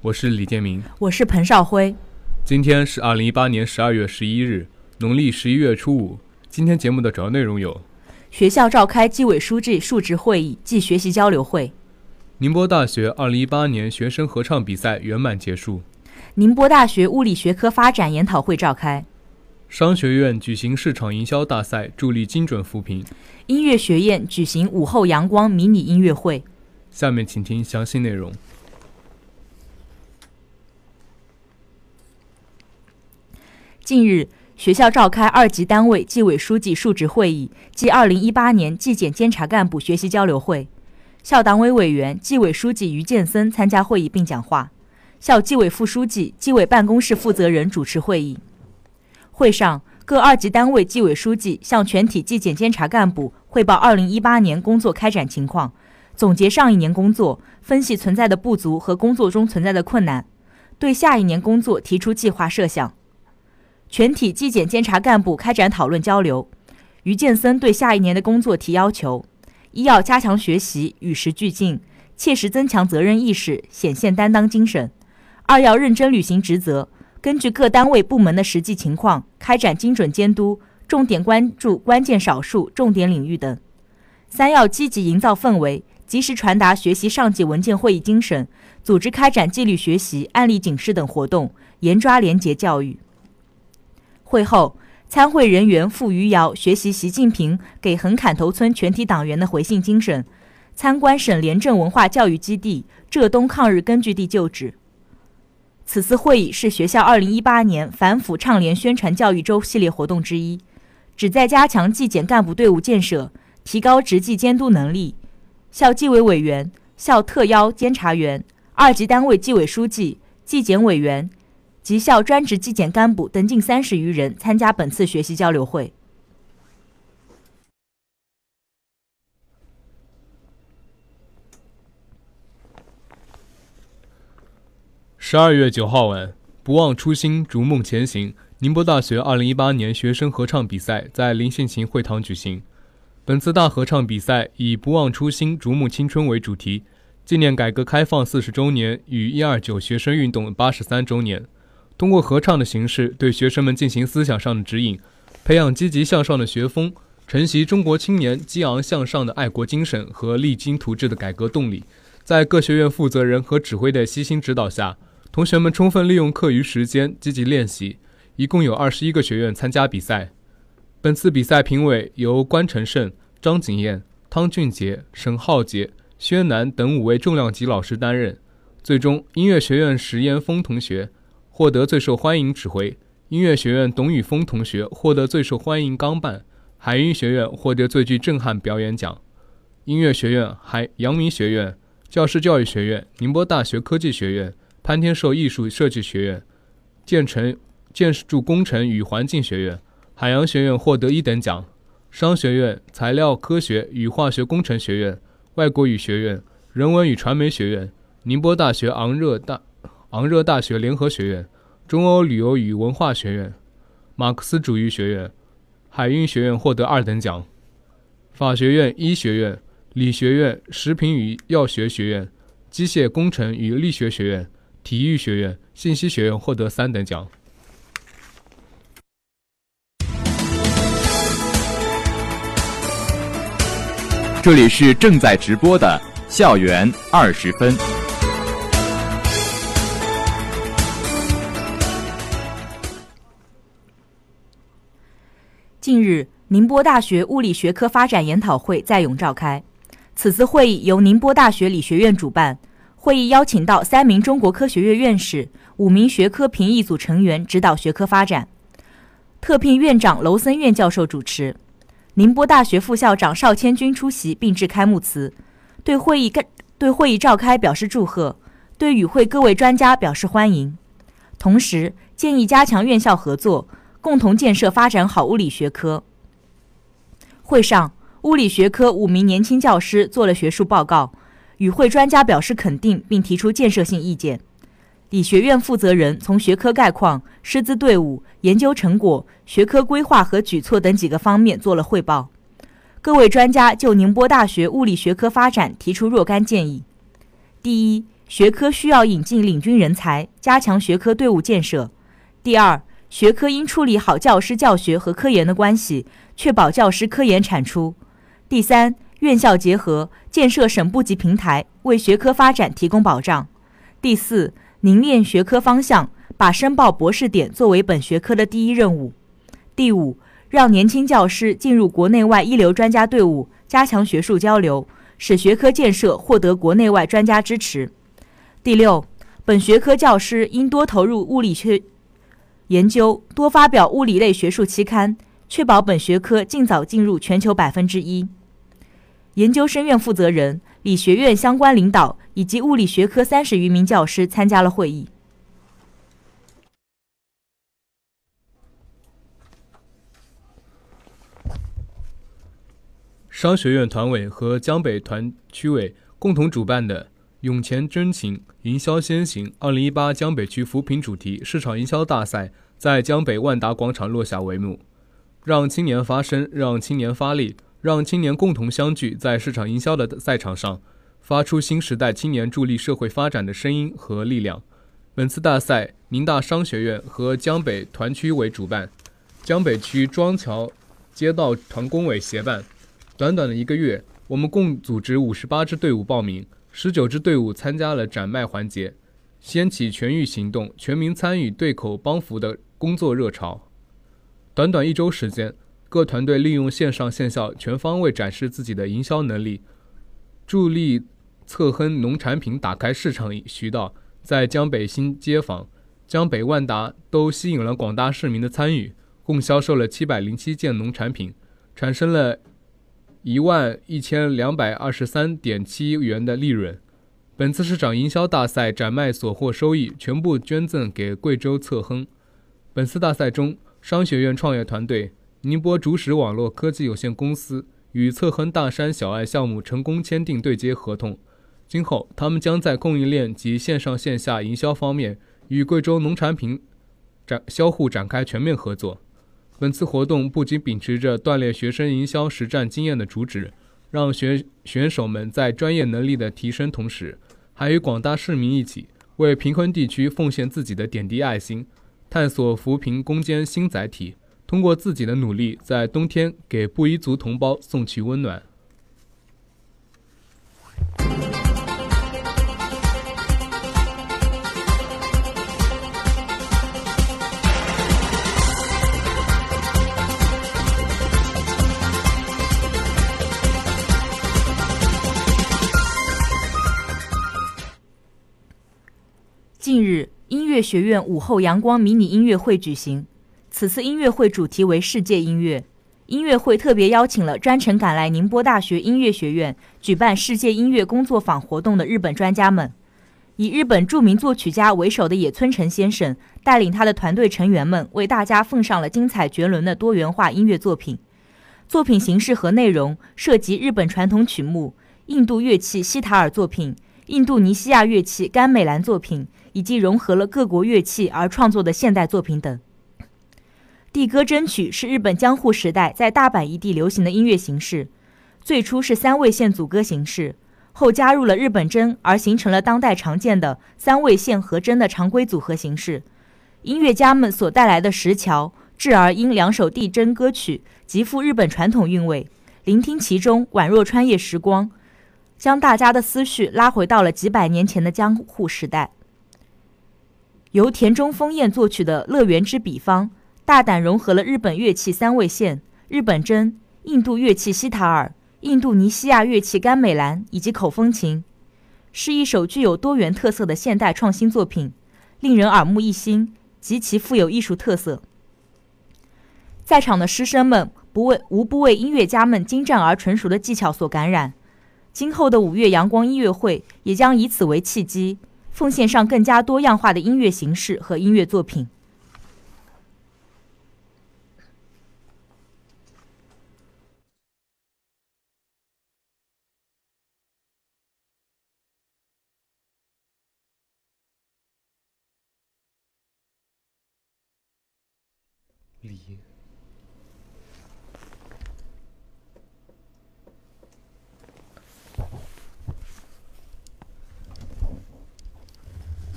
我是李建明，我是彭少辉。今天是二零一八年十二月十一日，农历十一月初五。今天节目的主要内容有：学校召开纪委书记述职会议暨学习交流会；宁波大学二零一八年学生合唱比赛圆满结束；宁波大学物理学科发展研讨会召开。商学院举行市场营销大赛，助力精准扶贫；音乐学院举行午后阳光迷你音乐会。下面请听详细内容。近日，学校召开二级单位纪委书记述职会议暨二零一八年纪检监察干部学习交流会，校党委委员、纪委书记于建森参加会议并讲话，校纪委副书记、纪委办公室负责人主持会议。会上，各二级单位纪委书记向全体纪检监察干部汇报2018年工作开展情况，总结上一年工作，分析存在的不足和工作中存在的困难，对下一年工作提出计划设想。全体纪检监察干部开展讨论交流。于建森对下一年的工作提要求：一要加强学习，与时俱进，切实增强责任意识，显现担当精神；二要认真履行职责。根据各单位部门的实际情况，开展精准监督，重点关注关键少数、重点领域等。三要积极营造氛围，及时传达学习上级文件会议精神，组织开展纪律学习、案例警示等活动，严抓廉洁教育。会后，参会人员赴余姚学习习近平给横坎头村全体党员的回信精神，参观省廉政文化教育基地浙东抗日根据地旧址。此次会议是学校2018年反腐倡廉宣传教育周系列活动之一，旨在加强纪检干部队伍建设，提高执纪监督能力。校纪委委员、校特邀监察员、二级单位纪委书记、纪检委员及校专职纪检干部等近三十余人参加本次学习交流会。十二月九号晚，不忘初心，逐梦前行。宁波大学二零一八年学生合唱比赛在林献琴会堂举行。本次大合唱比赛以“不忘初心，逐梦青春”为主题，纪念改革开放四十周年与一二九学生运动八十三周年。通过合唱的形式，对学生们进行思想上的指引，培养积极向上的学风，承袭中国青年激昂向上的爱国精神和励精图治的改革动力。在各学院负责人和指挥的悉心指导下。同学们充分利用课余时间积极练习，一共有二十一个学院参加比赛。本次比赛评委由关成胜、张景燕、汤俊杰、沈浩杰、薛楠等五位重量级老师担任。最终，音乐学院石岩峰同学获得最受欢迎指挥，音乐学院董宇峰同学获得最受欢迎钢伴，海音学院获得最具震撼表演奖。音乐学院、海阳明学院、教师教育学院、宁波大学科技学院。潘天寿艺术设计学院、建成建筑工程与环境学院、海洋学院获得一等奖；商学院、材料科学与化学工程学院、外国语学院、人文与传媒学院、宁波大学昂热大昂热大学联合学院、中欧旅游与文化学院、马克思主义学院、海运学院获得二等奖；法学院、医学院、理学院、食品与药学学院、机械工程与力学学院。体育学院、信息学院获得三等奖。这里是正在直播的校园二十分。近日，宁波大学物理学科发展研讨会在甬召开。此次会议由宁波大学理学院主办。会议邀请到三名中国科学院院士、五名学科评议组成员指导学科发展，特聘院长娄森院教授主持，宁波大学副校长邵千军出席并致开幕词，对会议对会议召开表示祝贺，对与会各位专家表示欢迎，同时建议加强院校合作，共同建设发展好物理学科。会上，物理学科五名年轻教师做了学术报告，与会专家表示肯定并提出建设性意见。理学院负责人从学科概况、师资队伍、研究成果、学科规划和举措等几个方面做了汇报。各位专家就宁波大学物理学科发展提出若干建议：第一，学科需要引进领军人才，加强学科队伍建设；第二，学科应处理好教师教学和科研的关系，确保教师科研产出；第三，院校结合，建设省部级平台，为学科发展提供保障；第四。凝练学科方向，把申报博士点作为本学科的第一任务。第五，让年轻教师进入国内外一流专家队伍，加强学术交流，使学科建设获得国内外专家支持。第六，本学科教师应多投入物理学研究，多发表物理类学术期刊，确保本学科尽早进入全球百分之一。研究生院负责人。理学院相关领导以及物理学科三十余名教师参加了会议。商学院团委和江北团区委共同主办的“涌前真情，营销先行”二零一八江北区扶贫主题市场营销大赛在江北万达广场落下帷幕。让青年发声，让青年发力。让青年共同相聚在市场营销的赛场上，发出新时代青年助力社会发展的声音和力量。本次大赛，宁大商学院和江北团区委主办，江北区庄桥街道团工委协办。短短的一个月，我们共组织五十八支队伍报名，十九支队伍参加了展卖环节，掀起全域行动、全民参与对口帮扶的工作热潮。短短一周时间。各团队利用线上线下全方位展示自己的营销能力，助力策亨农产品打开市场渠道，在江北新街坊、江北万达都吸引了广大市民的参与，共销售了七百零七件农产品，产生了一万一千两百二十三点七元的利润。本次市场营销大赛展卖所获收益全部捐赠给贵州侧亨。本次大赛中，商学院创业团队。宁波竹石网络科技有限公司与侧亨大山小爱项目成功签订对接合同，今后他们将在供应链及线上线下营销方面与贵州农产品展销户展开全面合作。本次活动不仅秉持着锻炼学生营销实战经验的主旨，让选选手们在专业能力的提升同时，还与广大市民一起为贫困地区奉献自己的点滴爱心，探索扶贫攻坚新载体。通过自己的努力，在冬天给布依族同胞送去温暖。音乐学院午后阳光迷你音乐会举行。此次音乐会主题为世界音乐。音乐会特别邀请了专程赶来宁波大学音乐学院举办世界音乐工作坊活动的日本专家们，以日本著名作曲家为首的野村诚先生带领他的团队成员们，为大家奉上了精彩绝伦的多元化音乐作品。作品形式和内容涉及日本传统曲目、印度乐器西塔尔作品、印度尼西亚乐器甘美兰作品，以及融合了各国乐器而创作的现代作品等。地歌真曲是日本江户时代在大阪一地流行的音乐形式，最初是三味线组歌形式，后加入了日本筝，而形成了当代常见的三味线和筝的常规组合形式。音乐家们所带来的石桥、智儿音两首地筝歌曲，极富日本传统韵味，聆听其中宛若穿越时光，将大家的思绪拉回到了几百年前的江户时代。由田中丰彦作曲的《乐园之彼方》。大胆融合了日本乐器三味线、日本筝、印度乐器西塔尔、印度尼西亚乐器甘美兰以及口风琴，是一首具有多元特色的现代创新作品，令人耳目一新，极其富有艺术特色。在场的师生们不为无不为音乐家们精湛而纯熟的技巧所感染，今后的五月阳光音乐会也将以此为契机。奉献上更加多样化的音乐形式和音乐作品。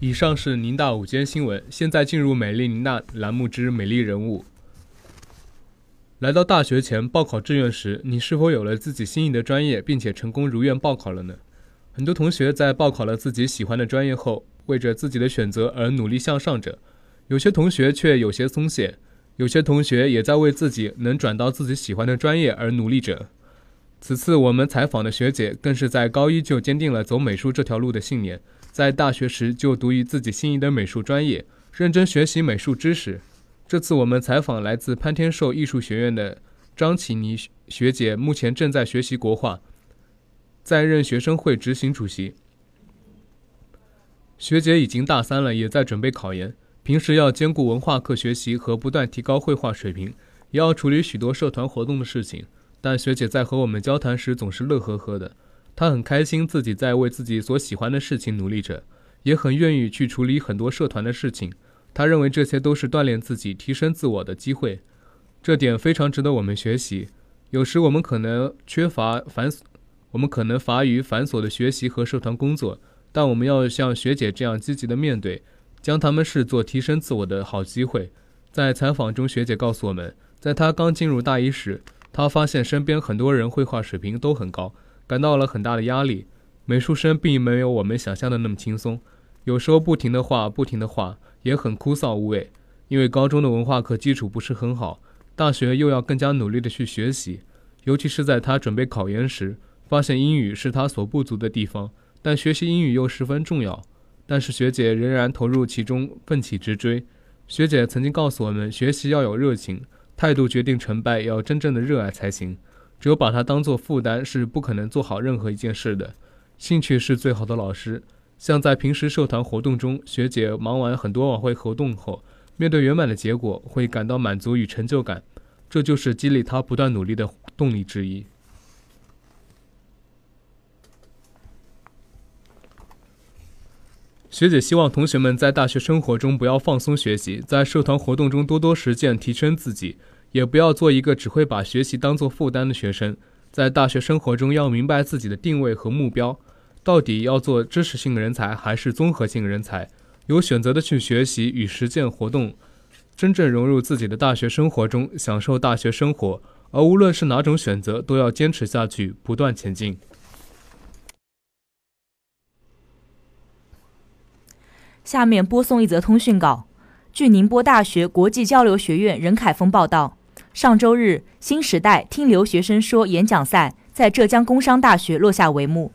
以上是宁大午间新闻，现在进入美丽宁大栏目之美丽人物。来到大学前报考志愿时，你是否有了自己心仪的专业，并且成功如愿报考了呢？很多同学在报考了自己喜欢的专业后，为着自己的选择而努力向上着；有些同学却有些松懈，有些同学也在为自己能转到自己喜欢的专业而努力着。此次我们采访的学姐，更是在高一就坚定了走美术这条路的信念。在大学时就读于自己心仪的美术专业，认真学习美术知识。这次我们采访来自潘天寿艺术学院的张启妮学姐，目前正在学习国画，在任学生会执行主席。学姐已经大三了，也在准备考研，平时要兼顾文化课学习和不断提高绘画水平，也要处理许多社团活动的事情。但学姐在和我们交谈时总是乐呵呵的。他很开心自己在为自己所喜欢的事情努力着，也很愿意去处理很多社团的事情。他认为这些都是锻炼自己、提升自我的机会，这点非常值得我们学习。有时我们可能缺乏繁，我们可能乏于繁琐的学习和社团工作，但我们要像学姐这样积极的面对，将他们视作提升自我的好机会。在采访中，学姐告诉我们，在她刚进入大一时，她发现身边很多人绘画水平都很高。感到了很大的压力，美术生并没有我们想象的那么轻松，有时候不停的画，不停的画，也很枯燥无味。因为高中的文化课基础不是很好，大学又要更加努力的去学习，尤其是在他准备考研时，发现英语是他所不足的地方，但学习英语又十分重要。但是学姐仍然投入其中，奋起直追。学姐曾经告诉我们，学习要有热情，态度决定成败，要真正的热爱才行。只有把它当做负担，是不可能做好任何一件事的。兴趣是最好的老师。像在平时社团活动中，学姐忙完很多晚会活动后，面对圆满的结果，会感到满足与成就感，这就是激励她不断努力的动力之一。学姐希望同学们在大学生活中不要放松学习，在社团活动中多多实践，提升自己。也不要做一个只会把学习当做负担的学生，在大学生活中要明白自己的定位和目标，到底要做知识性人才还是综合性人才，有选择的去学习与实践活动，真正融入自己的大学生活中，享受大学生活。而无论是哪种选择，都要坚持下去，不断前进。下面播送一则通讯稿，据宁波大学国际交流学院任凯峰报道。上周日，新时代听留学生说演讲赛在浙江工商大学落下帷幕。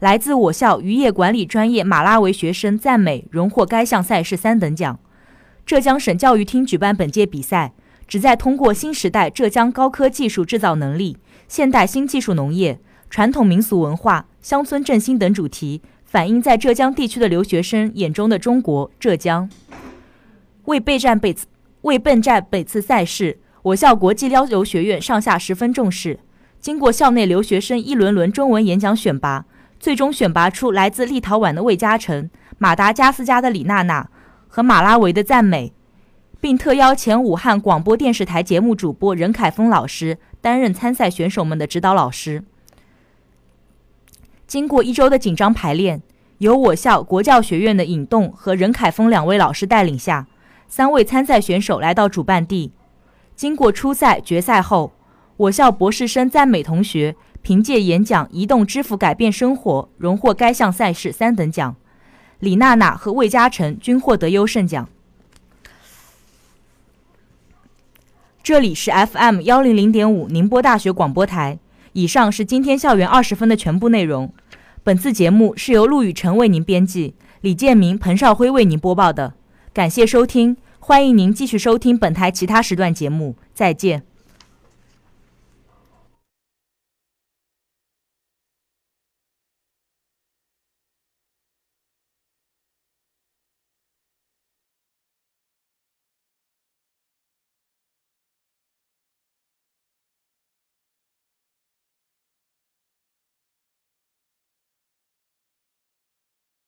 来自我校渔业管理专业马拉维学生赞美荣获该项赛事三等奖。浙江省教育厅举办本届比赛，旨在通过新时代浙江高科技术制造能力、现代新技术农业、传统民俗文化、乡村振兴等主题，反映在浙江地区的留学生眼中的中国浙江。为备战本次为备战本次赛事。我校国际交流学院上下十分重视，经过校内留学生一轮轮中文演讲选拔，最终选拔出来自立陶宛的魏嘉诚、马达加斯加的李娜娜和马拉维的赞美，并特邀前武汉广播电视台节目主播任凯峰老师担任参赛选手们的指导老师。经过一周的紧张排练，由我校国教学院的尹栋和任凯峰两位老师带领下，三位参赛选手来到主办地。经过初赛、决赛后，我校博士生赞美同学凭借演讲《移动支付改变生活》荣获该项赛事三等奖，李娜娜和魏嘉诚均获得优胜奖。这里是 FM 幺零零点五宁波大学广播台。以上是今天校园二十分的全部内容。本次节目是由陆雨辰为您编辑，李建明、彭少辉为您播报的。感谢收听。欢迎您继续收听本台其他时段节目，再见。